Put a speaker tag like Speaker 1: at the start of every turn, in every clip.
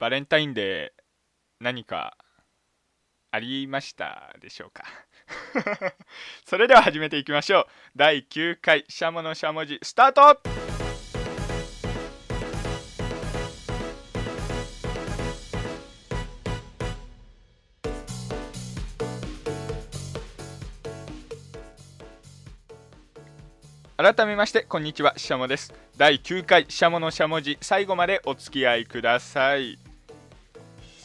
Speaker 1: バレンタインデー何かありましたでしょうか？それでは始めていきましょう。第9回シャモのしゃもじスタート！改めましてこんにちはしゃもです。第9回しゃものしゃもじ最後までお付き合いください。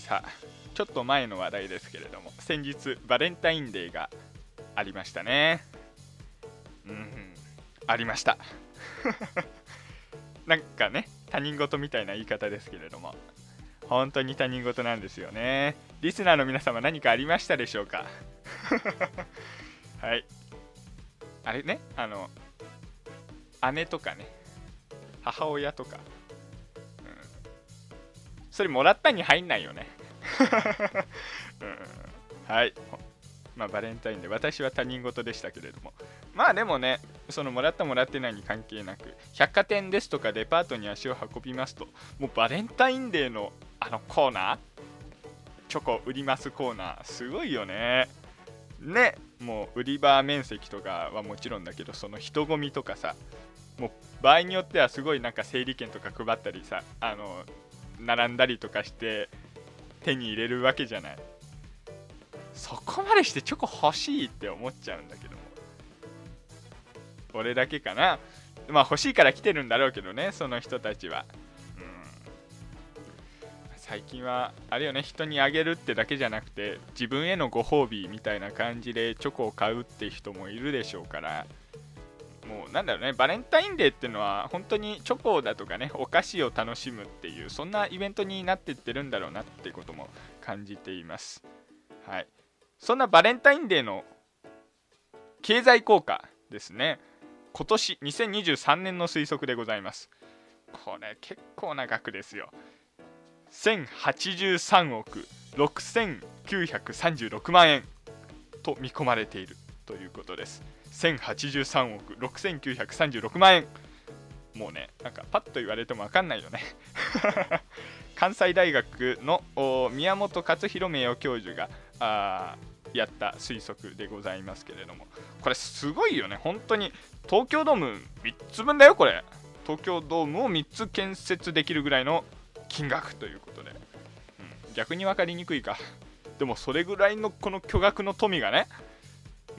Speaker 1: さあちょっと前の話題ですけれども先日バレンタインデーがありましたね。うんありました。なんかね他人事みたいな言い方ですけれども本当に他人事なんですよね。リスナーの皆様何かありましたでしょうか？はい。あれねあの姉とかね母親とか、それもらったに入んないよね、うん、はい。まあバレンタインで。私は他人事でしたけれども。まあでもねそのもらったもらってないに関係なく百貨店ですとかデパートに足を運びますともうバレンタインデーのあのコーナーチョコ売りますコーナーすごいよね。ね。もう売り場面積とかはもちろんだけどその人混みとかさもう場合によってはすごいなんか整理券とか配ったりさあの並んだりとかして手に入れるわけじゃない。そこまでしてチョコ欲しいって思っちゃうんだけども。俺だけかな。まあ欲しいから来てるんだろうけどねその人たちは。最近はあれよね人にあげるってだけじゃなくて自分へのご褒美みたいな感じでチョコを買うって人もいるでしょうから。もうなんだろうねバレンタインデーっていうのは本当にチョコだとかねお菓子を楽しむっていうそんなイベントになっていってるんだろうなってことも感じています。はい。そんなバレンタインデーの経済効果ですね。今年2023年の推測でございます。これ結構な額ですよ。1083億6936万円と見込まれている。ということです。1083億6936万円。もうねなんかパッと言われても分かんないよね。関西大学の宮本勝弘名誉教授があやった推測でございますけれども。これすごいよね。本当に東京ドーム3つ分だよこれ。東京ドームを3つ建設できるぐらいの金額ということで、うん、逆に分かりにくいか。でもそれぐらいのこの巨額の富がね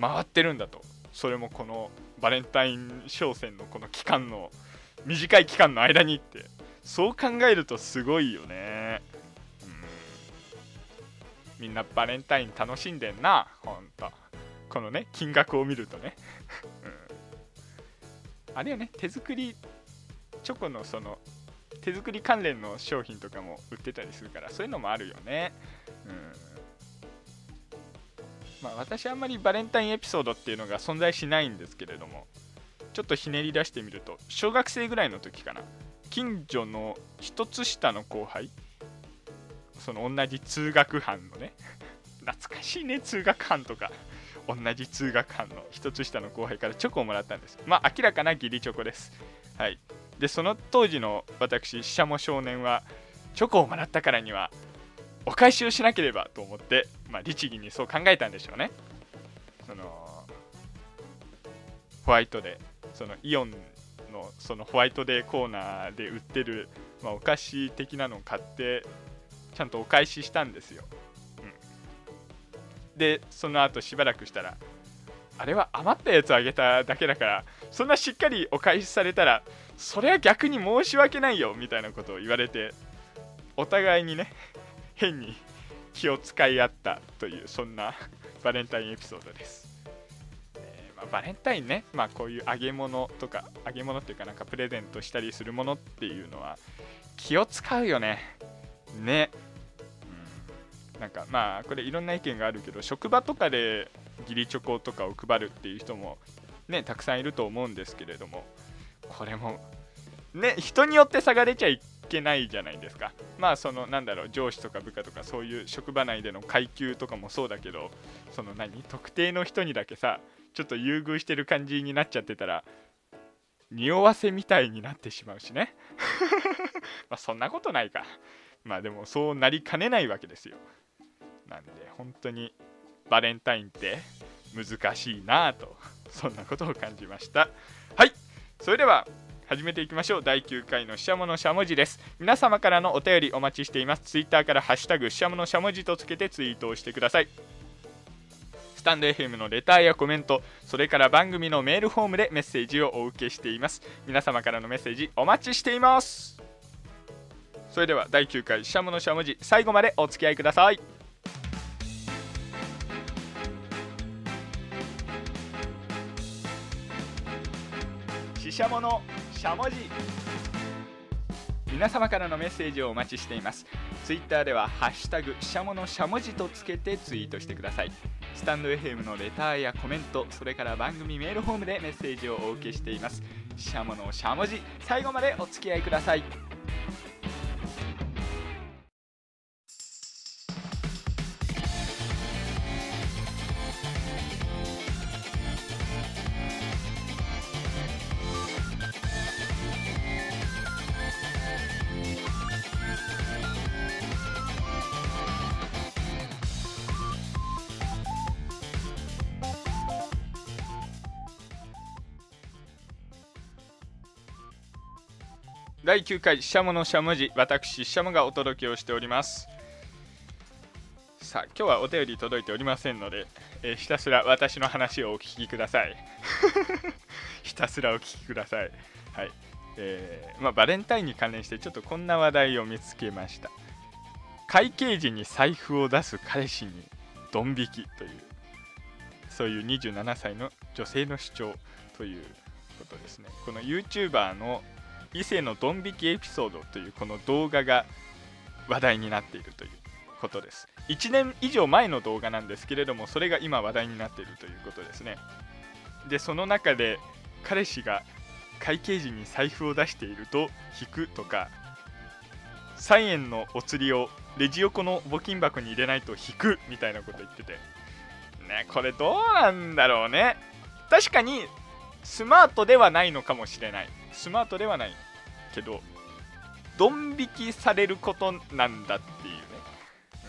Speaker 1: 回ってるんだと。それもこのバレンタイン商戦のこの期間の短い期間の間にって。そう考えるとすごいよね。うん。みんなバレンタイン楽しんでんなほんと。このね金額を見るとね、うん、あれよね手作りチョコのその手作り関連の商品とかも売ってたりするからそういうのもあるよね。まあ私あんまりバレンタインエピソードっていうのが存在しないんですけれどもちょっとひねり出してみると小学生ぐらいの時かな近所の1つ下の後輩その同じ通学班のね懐かしいね通学班とか同じ通学班の1つ下の後輩からチョコをもらったんですまあ明らかな義理チョコです。はい。でその当時の私シャモ少年はチョコをもらったからにはお返しをしなければと思って、まあ、律儀にそう考えたんでしょうね。そのホワイトデーそのイオンのそのホワイトデーコーナーで売ってる、まあ、お菓子的なのを買ってちゃんとお返ししたんですよ、うん、でその後しばらくしたらあれは余ったやつあげただけだからそんなしっかりお返しされたらそれは逆に申し訳ないよみたいなことを言われてお互いにね変に気を使い合ったというそんなバレンタインエピソードです、えー、まあ、バレンタインね、まあ、こういう揚げ物とか揚げ物っていうかなんかプレゼントしたりするものっていうのは気を使うよね。ね。なんかまあこれいろんな意見があるけど職場とかで義理チョコとかを配るっていう人もねたくさんいると思うんですけれどもこれもね人によって差が出ちゃいけないじゃないですか。まあそのなんだろう上司とか部下とかそういう職場内での階級とかもそうだけどその何特定の人にだけさちょっと優遇してる感じになっちゃってたら匂わせみたいになってしまうしね。まそんなことないか。まあでもそうなりかねないわけですよ。なんで本当にバレンタインって難しいなぁとそんなことを感じました。はい。それでは始めていきましょう。第9回のしゃものしゃもじです。皆様からのお便りお待ちしています。ツイッターからハッシュタグしゃものしゃもじとつけてツイートをしてください。スタンド FM のレターやコメントそれから番組のメールフォームでメッセージをお受けしています。皆様からのメッセージお待ちしています。それでは第9回しゃものしゃもじ最後までお付き合いください。ししゃものしゃもじ。皆様からのメッセージをお待ちしています。ツイッターでは「ハッシュタグしゃものしゃもじ」とつけてツイートしてください。スタンド FM のレターやコメントそれから番組メールフォームでメッセージをお受けしています。しゃものしゃもじ最後までお付き合いください。第9回しゃものしゃもじ私しゃもがお届けをしております。さあ今日はお便り届いておりませんので、えーひたすら私の話をお聞きください。ひたすらお聞きください。はい。えーまあ、バレンタインに関連してちょっとこんな話題を見つけました。会計時に財布を出す彼氏にドン引きというそういう27歳の女性の主張ということですね。この YouTuber の異性のドン引きエピソードというこの動画が話題になっているということです。1年以上前の動画なんですけれどもそれが今話題になっているということですね。でその中で彼氏が会計時に財布を出していると引くとか3円のお釣りをレジ横の募金箱に入れないと引くみたいなこと言ってて。ねこれどうなんだろうね。確かにスマートではないのかもしれない。スマートではない。けどドン引きされることなんだっていうね、う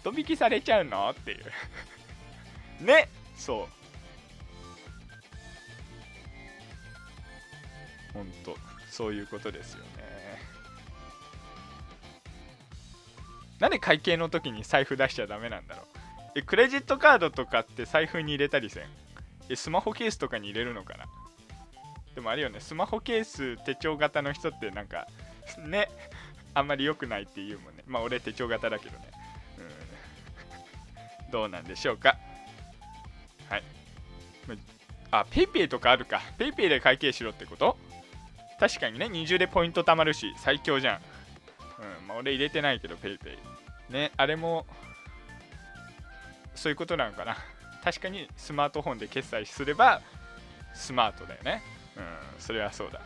Speaker 1: ん、ドン引きされちゃうの？っていう。ね。そう。ほんと。そういうことですよね。なんで会計の時に財布出しちゃダメなんだろう？えクレジットカードとかって財布に入れたりせん？えスマホケースとかに入れるのかな？でもあれよねスマホケース手帳型の人ってなんかねあんまり良くないって言うもんね。まあ俺手帳型だけどね。うん。どうなんでしょうか。はい。あ PayPay とかあるか。 PayPay で会計しろってこと？確かにね二重でポイント貯まるし最強じゃん。うんまあ俺入れてないけどペイペイ。ねあれもそういうことなのかな。確かにスマートフォンで決済すればスマートだよね。うんそれはそうだ。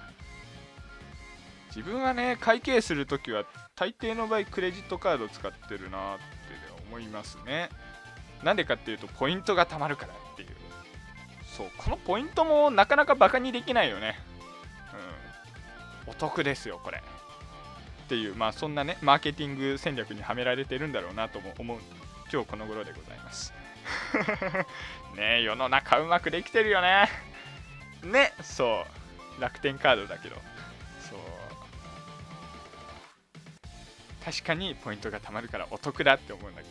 Speaker 1: 自分はね会計するときは大抵の場合クレジットカード使ってるなって思いますね。なんでかっていうとポイントが貯まるからっていう。そうこのポイントもなかなかバカにできないよね。うん。お得ですよこれ。っていうまあそんなねマーケティング戦略にはめられてるんだろうなとも思う。今日この頃でございます。ねえ世の中うまくできてるよね。ね。そう。楽天カードだけど。そう。確かにポイントが貯まるからお得だって思うんだけ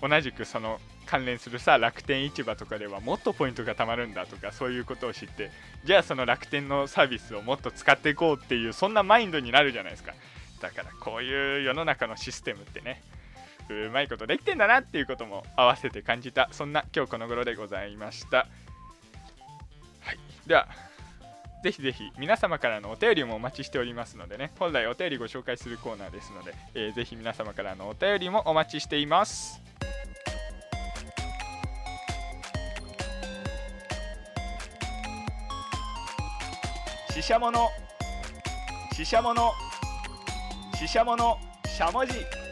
Speaker 1: ど。同じくその関連するさ楽天市場とかではもっとポイントが貯まるんだとかそういうことを知ってじゃあその楽天のサービスをもっと使っていこうっていうそんなマインドになるじゃないですか。だからこういう世の中のシステムってねうまいことできてんだなっていうことも合わせて感じたそんな今日この頃でございました。ではぜひぜひ皆様からのお便りもお待ちしておりますのでね本来お便りご紹介するコーナーですので、えー、ぜひ皆様からのお便りもお待ちしています。ししゃものししゃものししゃものしゃもじ。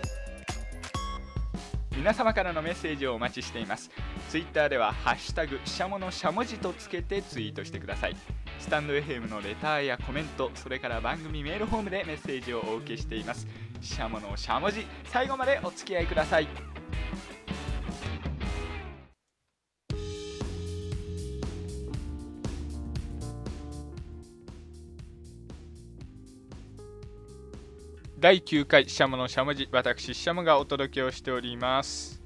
Speaker 1: 皆様からのメッセージをお待ちしています。Twitter では「ハッシュタグしゃものしゃもじ」とつけてツイートしてください。スタンド FM のレターやコメントそれから番組メールフォームでメッセージをお受けしています。しゃものしゃもじ最後までお付き合いください。第9回シャモのしゃもじ私シャモがお届けをしております。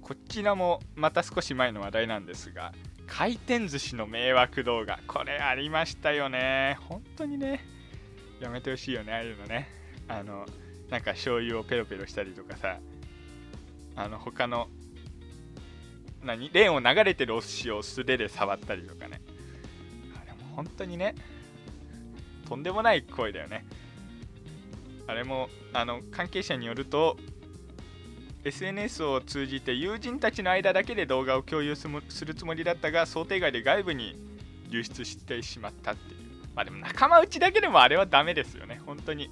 Speaker 1: こちらもまた少し前の話題なんですが回転寿司の迷惑動画。これありましたよね。本当にね。やめてほしいよねああいうのね。あのなんか醤油をペロペロしたりとかさ。あの他の何？レーンを流れてるお寿司を素手で触ったりとかね。あれも本当にね。とんでもない声だよね。あれもあの関係者によると SNS を通じて友人たちの間だけで動画を共有するつもりだったが想定外で外部に流出してしまったっていう。まあでも仲間内だけでもあれはダメですよね。本当に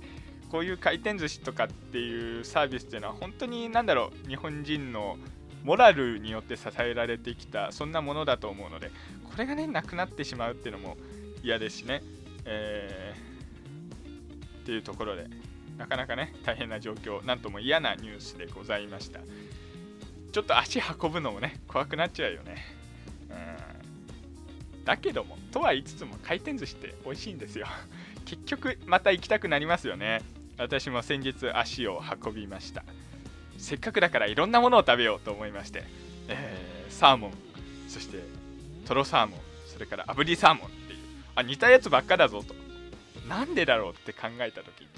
Speaker 1: こういう回転寿司とかっていうサービスっていうのは本当に何だろう。日本人のモラルによって支えられてきたそんなものだと思うのでこれがねなくなってしまうっていうのも嫌ですしね。えー、っていうところでなかなかね大変な状況なんとも嫌なニュースでございました。ちょっと足運ぶのもね怖くなっちゃうよね。うん。だけどもとは言いつつも回転寿司って美味しいんですよ。結局また行きたくなりますよね。私も先日足を運びました。せっかくだからいろんなものを食べようと思いまして、えー、サーモンそしてトロサーモンそれから炙りサーモン。あ似たやつばっかだぞと。なんでだろうって考えた時に。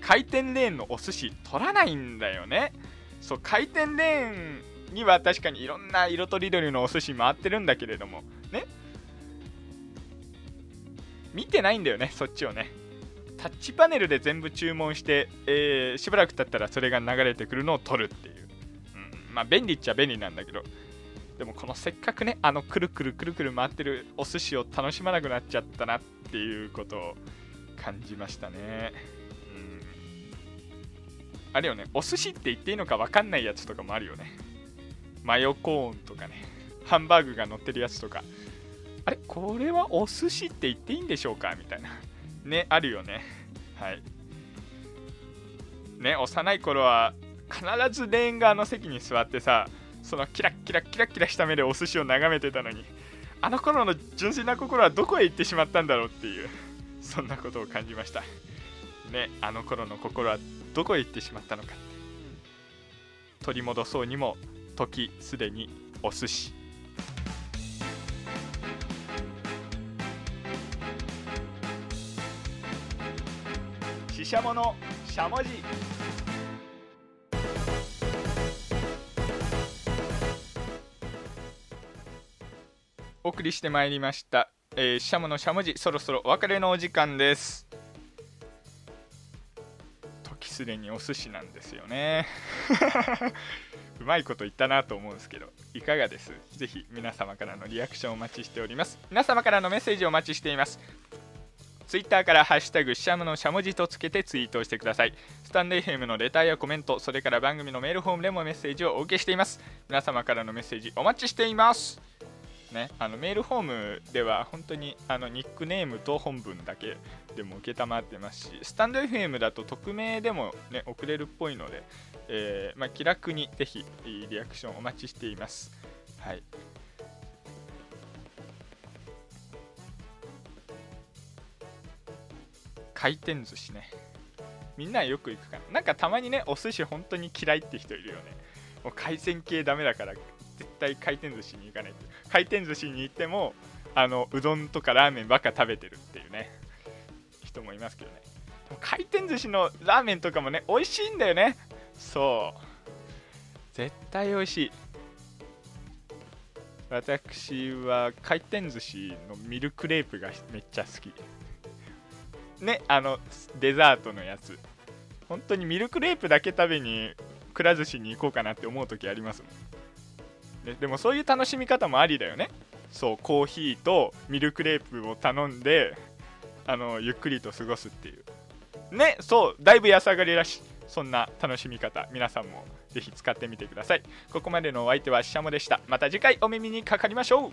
Speaker 1: 回転レーンのお寿司取らないんだよね。そう回転レーンには確かにいろんな色とりどりのお寿司回ってるんだけれども。ね。見てないんだよねそっちをね。タッチパネルで全部注文して、えー、しばらく経ったらそれが流れてくるのを取るっていう、うん、まあ便利っちゃ便利なんだけど。でもこのせっかくねあのくるくるくるくる回ってるお寿司を楽しまなくなっちゃったなっていうことを感じましたね。うん。あれよねお寿司って言っていいのか分かんないやつとかもあるよね。マヨコーンとかね。ハンバーグが乗ってるやつとか。あれこれはお寿司って言っていいんでしょうかみたいな。ねあるよね。はい。ね幼い頃は必ずレーン側の席に座ってさそのキラキラキラキラした目でお寿司を眺めてたのにあの頃の純粋な心はどこへ行ってしまったんだろうっていうそんなことを感じました。ねあの頃の心はどこへ行ってしまったのか。取り戻そうにも時すでにお寿司。ししゃものしゃもじ。お送りしてまいりました、えー、シャモのしゃもじそろそろお別れのお時間です。時すでにお寿司なんですよね。うまいこと言ったなと思うんですけどいかがです？ぜひ皆様からのリアクションお待ちしております。皆様からのメッセージをお待ちしています。ツイッターから「ハッシュタグシャムのしゃもじ」とつけてツイートをしてください。スタンレーヘムのレターやコメントそれから番組のメールフォームでもメッセージをお受けしています。皆様からのメッセージお待ちしています。ね、あのメールフォームでは本当にあのニックネームと本文だけでも承ってますし、スタンド FM だと匿名でも、ね、送れるっぽいので、えー、まあ、気楽にぜひリアクションお待ちしています。はい、回転寿司ね。みんなよく行くかな。なんかたまにね、お寿司本当に嫌いって人いるよね。もう海鮮系ダメだから対回転寿司に行かない回転寿司に行ってもあのうどんとかラーメンばっか食べてるっていうね。人もいますけどね。回転寿司のラーメンとかもね美味しいんだよね。そう。絶対美味しい。私は回転寿司のミルクレープがめっちゃ好き。ねあのデザートのやつ。本当にミルクレープだけ食べにくら寿司に行こうかなって思う時ありますもん。ででもそういう楽しみ方もありだよね。そうコーヒーとミルクレープを頼んであのゆっくりと過ごすっていう。ねそうだいぶ安上がりらしい。そんな楽しみ方。皆さんもぜひ使ってみてください。ここまでのお相手はししゃもでした。また次回お耳にかかりましょう。